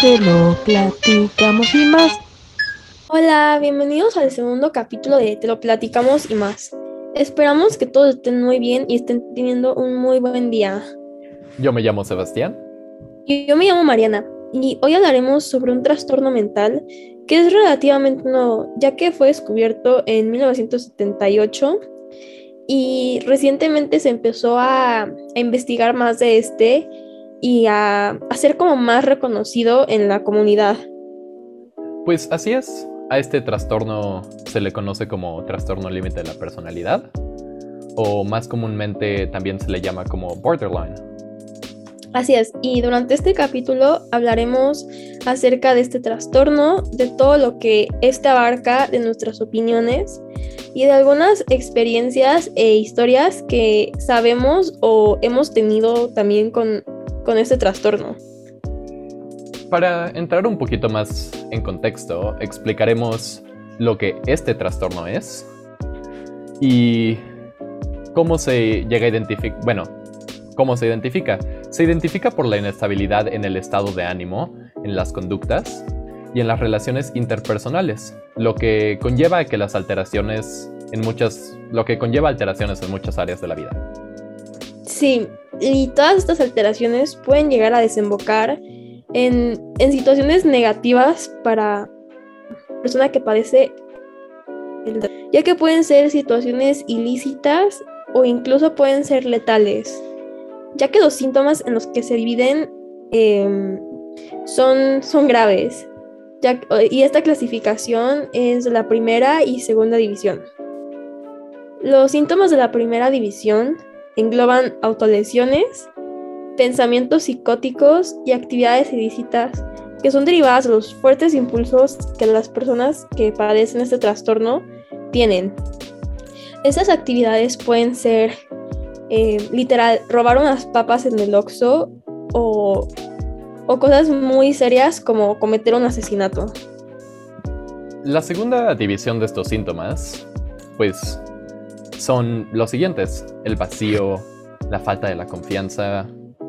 Te lo platicamos y más. Hola, bienvenidos al segundo capítulo de Te lo platicamos y más. Esperamos que todos estén muy bien y estén teniendo un muy buen día. Yo me llamo Sebastián. Y yo me llamo Mariana y hoy hablaremos sobre un trastorno mental que es relativamente nuevo, ya que fue descubierto en 1978 y recientemente se empezó a, a investigar más de este y a, a ser como más reconocido en la comunidad. Pues así es. A este trastorno se le conoce como trastorno límite de la personalidad o más comúnmente también se le llama como borderline. Así es, y durante este capítulo hablaremos acerca de este trastorno, de todo lo que este abarca, de nuestras opiniones y de algunas experiencias e historias que sabemos o hemos tenido también con, con este trastorno. Para entrar un poquito más en contexto, explicaremos lo que este trastorno es y cómo se llega a identificar, bueno, cómo se identifica. Se identifica por la inestabilidad en el estado de ánimo, en las conductas y en las relaciones interpersonales, lo que conlleva que las alteraciones en muchas, lo que conlleva alteraciones en muchas áreas de la vida. Sí, y todas estas alteraciones pueden llegar a desembocar en, en situaciones negativas para la persona que padece, el- ya que pueden ser situaciones ilícitas o incluso pueden ser letales, ya que los síntomas en los que se dividen em, son, son graves. Ya- y esta clasificación es la primera y segunda división. Los síntomas de la primera división engloban autolesiones, pensamientos psicóticos y actividades ilícitas que son derivadas de los fuertes impulsos que las personas que padecen este trastorno tienen. Estas actividades pueden ser eh, literal robar unas papas en el Oxxo o, o cosas muy serias como cometer un asesinato. La segunda división de estos síntomas, pues, son los siguientes. El vacío, la falta de la confianza,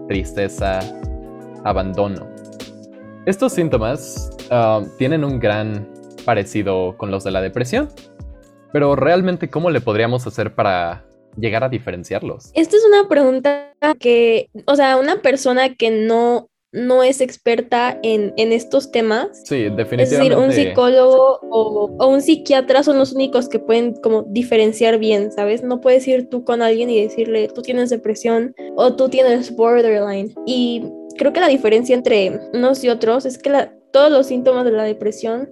tristeza, abandono. Estos síntomas ah, tienen un gran parecido con los de la depresión, pero realmente ¿cómo le podríamos hacer para llegar a diferenciarlos? Esta es una pregunta que, o sea, una persona que no, no es experta en, en estos temas, Sí, es definitivamente. decir, un psicólogo o, o un psiquiatra son los únicos que pueden como diferenciar bien, ¿sabes? No puedes ir tú con alguien y decirle, tú tienes depresión o tú tienes borderline. Y creo que la diferencia entre unos y otros es que la- todos los síntomas de la depresión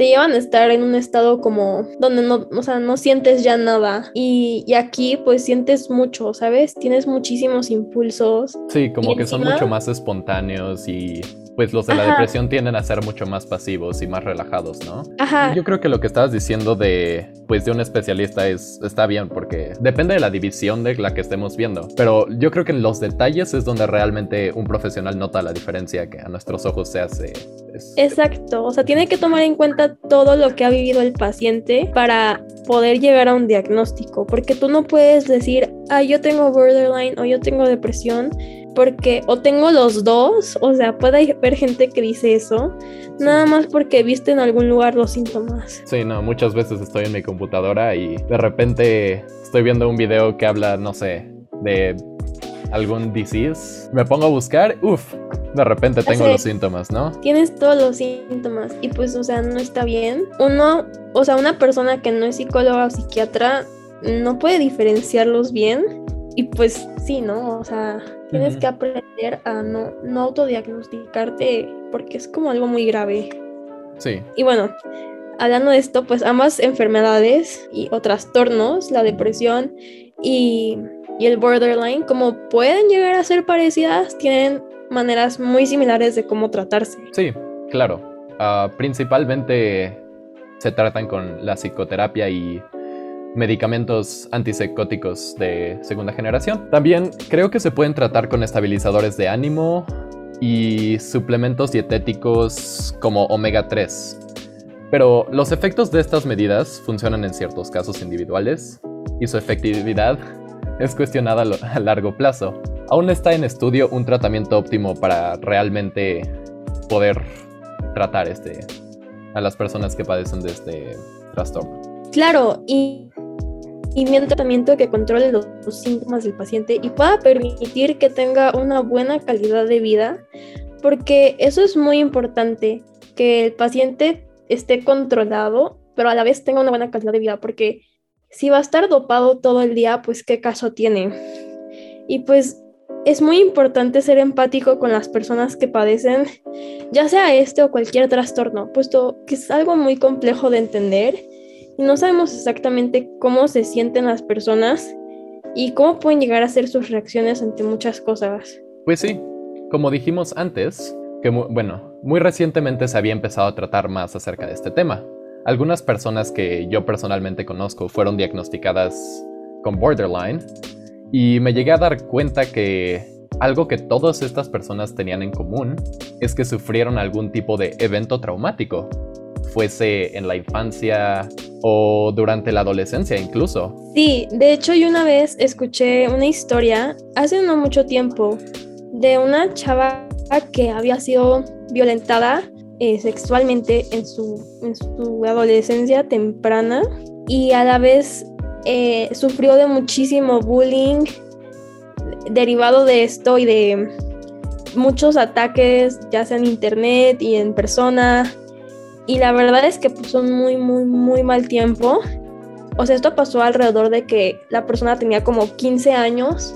te llevan a estar en un estado como donde no, o sea, no sientes ya nada. Y, y aquí pues sientes mucho, ¿sabes? Tienes muchísimos impulsos. Sí, como Y que son mucho más espontáneos y pues los de la Ajá. depresión tienden a ser mucho más pasivos y más relajados, ¿no? Ajá. Yo creo que lo que estabas diciendo de pues de un especialista es está bien porque depende de la división de la que estemos viendo, pero yo creo que en los detalles es donde realmente un profesional nota la diferencia que a nuestros ojos se hace. es- Exacto, o sea, tiene que tomar en cuenta todo lo que ha vivido el paciente para poder llegar a un diagnóstico, porque tú no puedes decir, ah, yo tengo borderline o yo tengo depresión, porque o tengo los dos, o sea, puede haber gente que dice eso, nada más porque viste en algún lugar los síntomas. Sí, no, muchas veces estoy en mi computadora y de repente estoy viendo un video que habla, no sé, de algún disease. Me pongo a buscar, uff, de repente tengo los síntomas, ¿no? Tienes todos los síntomas y pues, o sea, no está bien. Uno, o sea, una persona que no es psicóloga o psiquiatra no puede diferenciarlos bien y pues sí, ¿no? O sea, tienes que aprender a no, no autodiagnosticarte porque es como algo muy grave. Sí. Y bueno, hablando de esto, pues ambas enfermedades y o trastornos, la depresión y, y el borderline, como pueden llegar a ser parecidas, tienen maneras muy similares de cómo tratarse. Sí, claro. Ah, principalmente se tratan con la psicoterapia y medicamentos antipsicóticos de segunda generación. También creo que se pueden tratar con estabilizadores de ánimo y suplementos dietéticos como omega 3. Pero los efectos de estas medidas funcionan en ciertos casos individuales y su efectividad es cuestionada a largo plazo. Aún está en estudio un tratamiento óptimo para realmente poder tratar este, a las personas que padecen de este trastorno. Claro, y, y un tratamiento que controle los, los síntomas del paciente y pueda permitir que tenga una buena calidad de vida, porque eso es muy importante, que el paciente esté controlado, pero a la vez tenga una buena calidad de vida, porque si va a estar dopado todo el día, pues qué caso tiene. Y pues es muy importante ser empático con las personas que padecen, ya sea este o cualquier trastorno, puesto que es algo muy complejo de entender y no sabemos exactamente cómo se sienten las personas y cómo pueden llegar a ser sus reacciones ante muchas cosas. Pues sí, como dijimos antes, que bueno, muy recientemente se había empezado a tratar más acerca de este tema. Algunas personas que yo personalmente conozco fueron diagnosticadas con borderline y me llegué a dar cuenta que algo que todas estas personas tenían en común es que sufrieron algún tipo de evento traumático, fuese en la infancia o durante la adolescencia incluso. Sí, de hecho yo una vez escuché una historia hace no mucho tiempo de una chava que había sido violentada eh, sexualmente en su, en su adolescencia temprana y a la vez eh, sufrió de muchísimo bullying derivado de esto y de muchos ataques, ya sea en internet y en persona. Y la verdad es que pasó muy, muy, muy mal tiempo. O sea, esto pasó alrededor de que la persona tenía como 15 años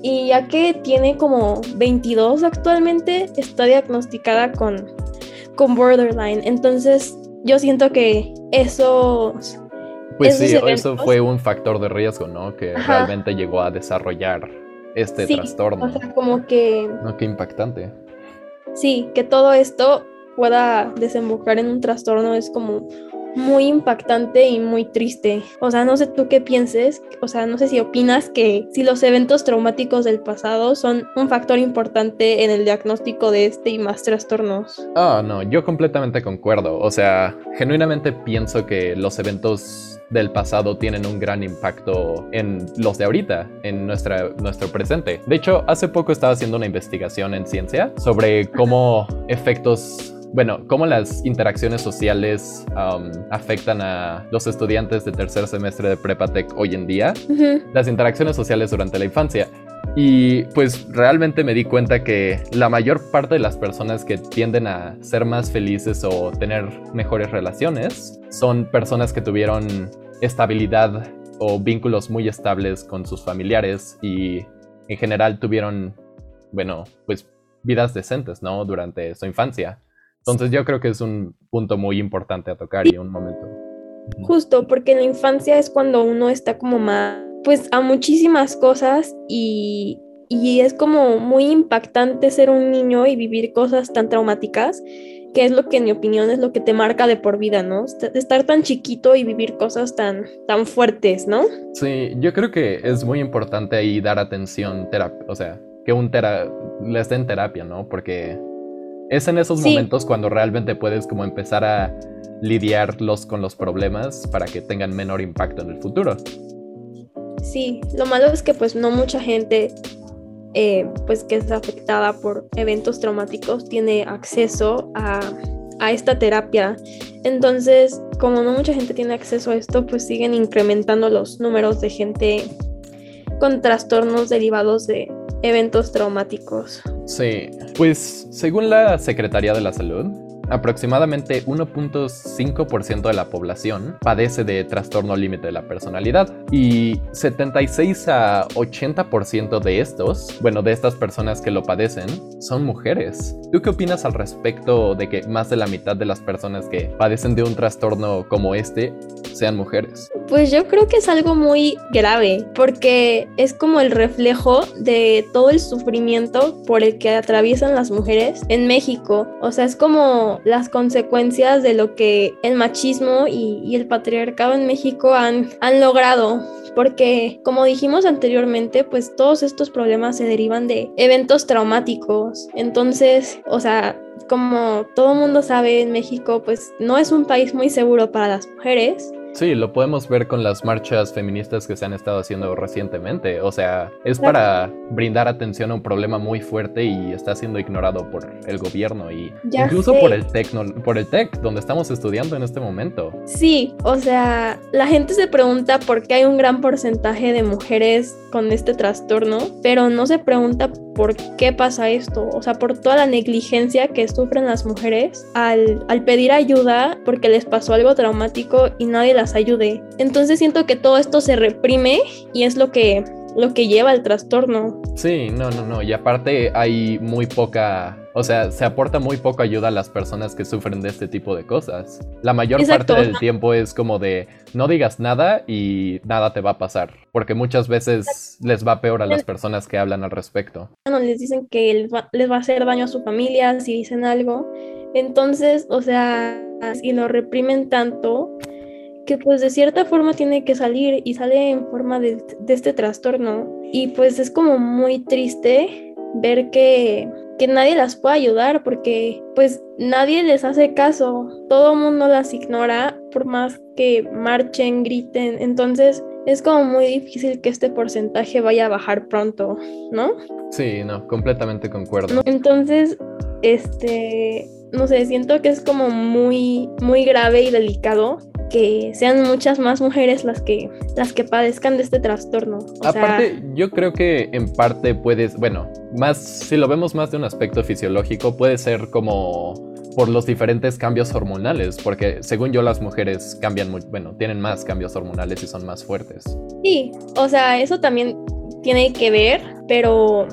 y ya que tiene como 22 actualmente, está diagnosticada con, con borderline. Entonces, yo siento que esos pues sí, eso fue un factor de riesgo, ¿no? Que realmente llegó a desarrollar este trastorno. O sea, como que. No, qué impactante. Sí, que todo esto pueda desembocar en un trastorno es como muy impactante y muy triste. O sea, no sé tú qué pienses, o sea, no sé si opinas que si los eventos traumáticos del pasado son un factor importante en el diagnóstico de este y más trastornos. Ah, no, yo completamente concuerdo. O sea, genuinamente pienso que los eventos del pasado tienen un gran impacto en los de ahorita, en nuestra, nuestro presente. De hecho, hace poco estaba haciendo una investigación en ciencia sobre cómo efectos bueno, cómo las interacciones sociales um, afectan a los estudiantes de tercer semestre de Prepatec hoy en día, las interacciones sociales durante la infancia. Y pues realmente me di cuenta que la mayor parte de las personas que tienden a ser más felices o tener mejores relaciones son personas que tuvieron estabilidad o vínculos muy estables con sus familiares y en general tuvieron, bueno, pues vidas decentes, ¿no? Durante su infancia. Entonces yo creo que es un punto muy importante a tocar y un momento. Justo, porque en la infancia es cuando uno está como más, pues a muchísimas cosas y, y es como muy impactante ser un niño y vivir cosas tan traumáticas, que es lo que en mi opinión es lo que te marca de por vida, ¿no? Estar tan chiquito y vivir cosas tan, tan fuertes, ¿no? Sí, yo creo que es muy importante ahí dar atención, o sea, que un tera les den terapia, ¿no? Porque es en esos momentos cuando realmente puedes como empezar a lidiarlos con los problemas para que tengan menor impacto en el futuro. Sí, lo malo es que pues no mucha gente eh, pues que es afectada por eventos traumáticos tiene acceso a, a esta terapia. Entonces, como no mucha gente tiene acceso a esto, pues siguen incrementando los números de gente con trastornos derivados de eventos traumáticos. Sí, pues según la Secretaría de la Salud, aproximadamente 1.5% de la población padece de trastorno límite de la personalidad y 76 a 80% de estos, bueno, de estas personas que lo padecen, son mujeres. ¿Tú qué opinas al respecto de que más de la mitad de las personas que padecen de un trastorno como este sean mujeres? Pues yo creo que es algo muy grave porque es como el reflejo de todo el sufrimiento por el que atraviesan las mujeres en México. O sea, es como las consecuencias de lo que el machismo y, el patriarcado en México han, han logrado. Porque, como dijimos anteriormente, pues todos estos problemas se derivan de eventos traumáticos. Entonces, o sea, como todo mundo sabe en México, pues no es un país muy seguro para las mujeres. Sí, lo podemos ver con las marchas feministas que se han estado haciendo recientemente. O sea, es para brindar atención a un problema muy fuerte y está siendo ignorado por el gobierno y Ya incluso sé. por el tecno, por el tech donde estamos estudiando en este momento. Sí, o sea, la gente se pregunta por qué hay un gran porcentaje de mujeres con este trastorno, pero no se pregunta por qué pasa esto, o sea, por toda la negligencia que sufren las mujeres al, al pedir ayuda porque les pasó algo traumático y nadie las ayude. Entonces siento que todo esto se reprime y es lo que, lo que lleva al trastorno. Sí, no, no, no. Y aparte hay muy poca, o sea, se aporta muy poca ayuda a las personas que sufren de este tipo de cosas. La mayor Exacto. parte del tiempo es como de no digas nada y nada te va a pasar, porque muchas veces les va peor a las personas que hablan al respecto. no les dicen que les va, les va a hacer daño a su familia si dicen algo. Entonces, o sea, y lo reprimen tanto que pues de cierta forma tiene que salir y sale en forma de, de este trastorno. Y pues es como muy triste ver que, que nadie las puede ayudar porque pues nadie les hace caso, todo el mundo las ignora por más que marchen, griten. Entonces es como muy difícil que este porcentaje vaya a bajar pronto, ¿no? Sí, no, completamente concuerdo. Entonces, este, no sé, siento que es como muy, muy grave y delicado que sean muchas más mujeres las que, las que padezcan de este trastorno. O Aparte, sea, yo creo que en parte puedes, bueno, más, si lo vemos más de un aspecto fisiológico, puede ser como por los diferentes cambios hormonales, porque según yo las mujeres cambian muy, bueno, tienen más cambios hormonales y son más fuertes. sí, o sea, eso también tiene que ver, pero,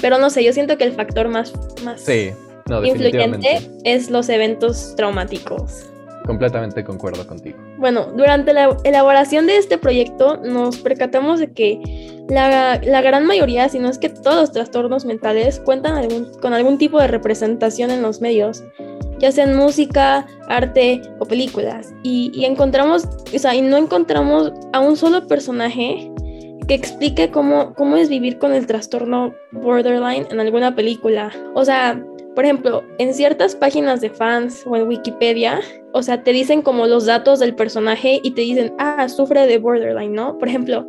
pero no sé, yo siento que el factor más, más Sí, no, influyente es los eventos traumáticos. Completamente concuerdo contigo. Bueno, durante la elaboración de este proyecto nos percatamos de que la, la gran mayoría, si no es que todos los trastornos mentales, cuentan algún- con algún tipo de representación en los medios, ya sea en música, arte o películas. Y, y encontramos, o sea, y no encontramos a un solo personaje que explique cómo, cómo es vivir con el trastorno borderline en alguna película. O sea, por ejemplo, en ciertas páginas de fans o en Wikipedia, o sea, te dicen como los datos del personaje y te dicen, ah, sufre de borderline, ¿no? Por ejemplo,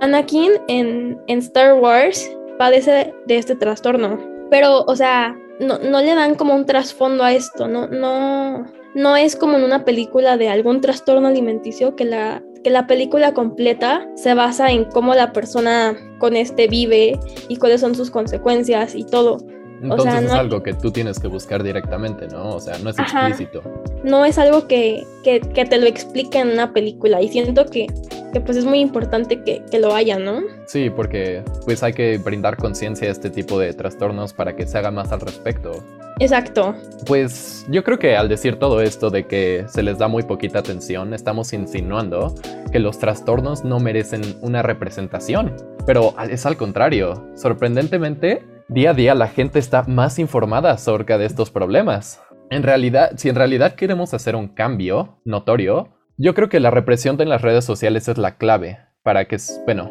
Anakin en, Star Wars padece de este trastorno. Pero, o sea, no, no le dan como un trasfondo a esto, no, no, no es como en una película de algún trastorno alimenticio que la, que la película completa se basa en cómo la persona con este vive y cuáles son sus consecuencias y todo. Entonces sea, es no hay- algo que tú tienes que buscar directamente, ¿no? O sea, no es Ajá. explícito. no es algo que, que, que te lo explique en una película y siento que, que pues es muy importante que, que lo haya, ¿no? Sí, porque pues hay que brindar conciencia a este tipo de trastornos para que se haga más al respecto. Exacto. Pues yo creo que al decir todo esto de que se les da muy poquita atención, estamos insinuando que los trastornos no merecen una representación. Pero es al contrario. Sorprendentemente, día a día la gente está más informada acerca de estos problemas. En realidad, si en realidad queremos hacer un cambio notorio, yo creo que la represión de las redes sociales es la clave para que, bueno,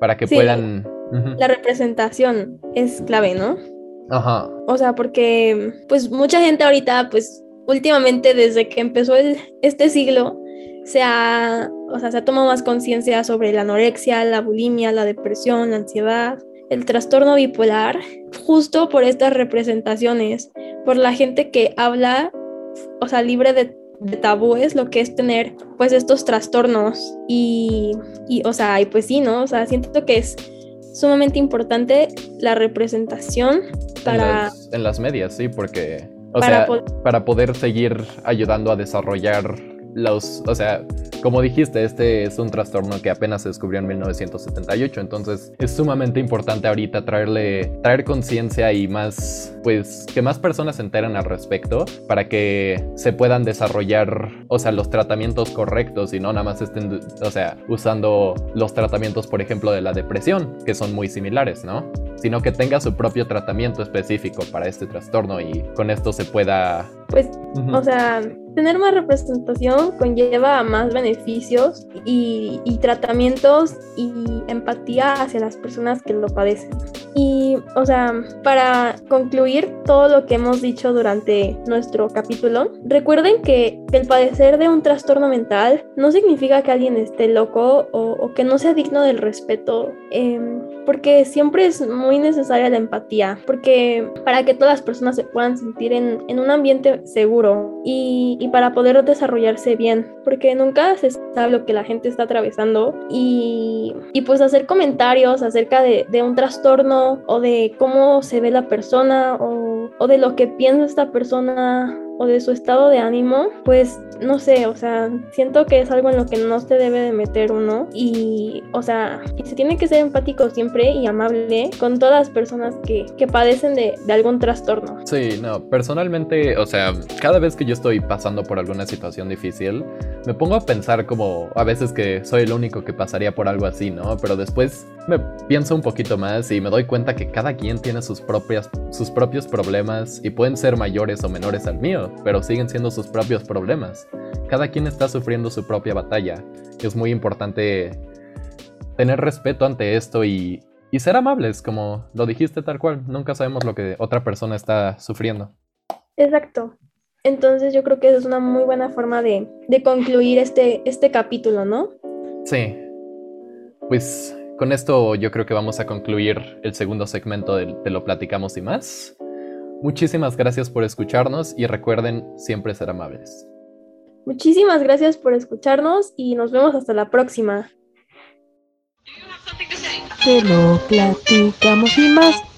para que Sí. puedan... La representación es clave, ¿no? Ajá. O sea, porque pues mucha gente ahorita, pues últimamente desde que empezó el- este siglo, se ha, o sea, se ha tomado más conciencia sobre la anorexia, la bulimia, la depresión, la ansiedad, el trastorno bipolar, justo por estas representaciones, por la gente que habla, o sea, libre de, de tabúes, lo que es tener pues estos trastornos y, y, o sea, y pues sí, ¿no? O sea, siento que es sumamente importante la representación En para... las, en las medias, sí, porque, o Para sea, para poder seguir ayudando a desarrollar los, o sea, como dijiste, este es un trastorno que apenas se descubrió en 1978, entonces es sumamente importante ahorita traerle, traer conciencia y más, pues, que más personas se enteren al respecto para que se puedan desarrollar, o sea, los tratamientos correctos y no nada más estén, o sea, usando los tratamientos, por ejemplo, de la depresión, que son muy similares, ¿no? sino que tenga su propio tratamiento específico para este trastorno y con esto se pueda... Pues, o sea, tener más representación conlleva más beneficios y, y tratamientos y empatía hacia las personas que lo padecen. Y, o sea, para concluir todo lo que hemos dicho durante nuestro capítulo, recuerden que, el padecer de un trastorno mental no significa que alguien esté loco o, que no sea digno del respeto, em, porque siempre es muy necesaria la empatía, porque para que todas las personas se puedan sentir en, un ambiente seguro y, para poder desarrollarse bien, porque nunca se sabe lo que la gente está atravesando y, pues hacer comentarios acerca de, de un trastorno o de cómo se ve la persona o, o de lo que piensa esta persona o de su estado de ánimo, pues no sé, o sea, siento que es algo en lo que no se debe de meter uno y, o sea, se tiene que ser empático siempre y amable con todas las personas que, que padecen de, de, algún trastorno. Sí, no, personalmente, o sea, cada vez que yo estoy pasando por alguna situación difícil, me pongo a pensar como a veces que soy el único que pasaría por algo así, ¿no? Pero después me pienso un poquito más y me doy cuenta que cada quien tiene sus, propias, sus propios problemas y pueden ser mayores o menores al mío pero siguen siendo sus propios problemas. Cada quien está sufriendo su propia batalla. Es muy importante tener respeto ante esto y, ser amables, como lo dijiste tal cual. Nunca sabemos lo que otra persona está sufriendo. Exacto. Entonces yo creo que es una muy buena forma de, concluir este, este capítulo, ¿no? Sí. Pues con esto yo creo que vamos a concluir el segundo segmento de, de Lo Platicamos y más. Muchísimas gracias por escucharnos y recuerden siempre ser amables. Muchísimas gracias por escucharnos y nos vemos hasta la próxima. Te lo platicamos y más.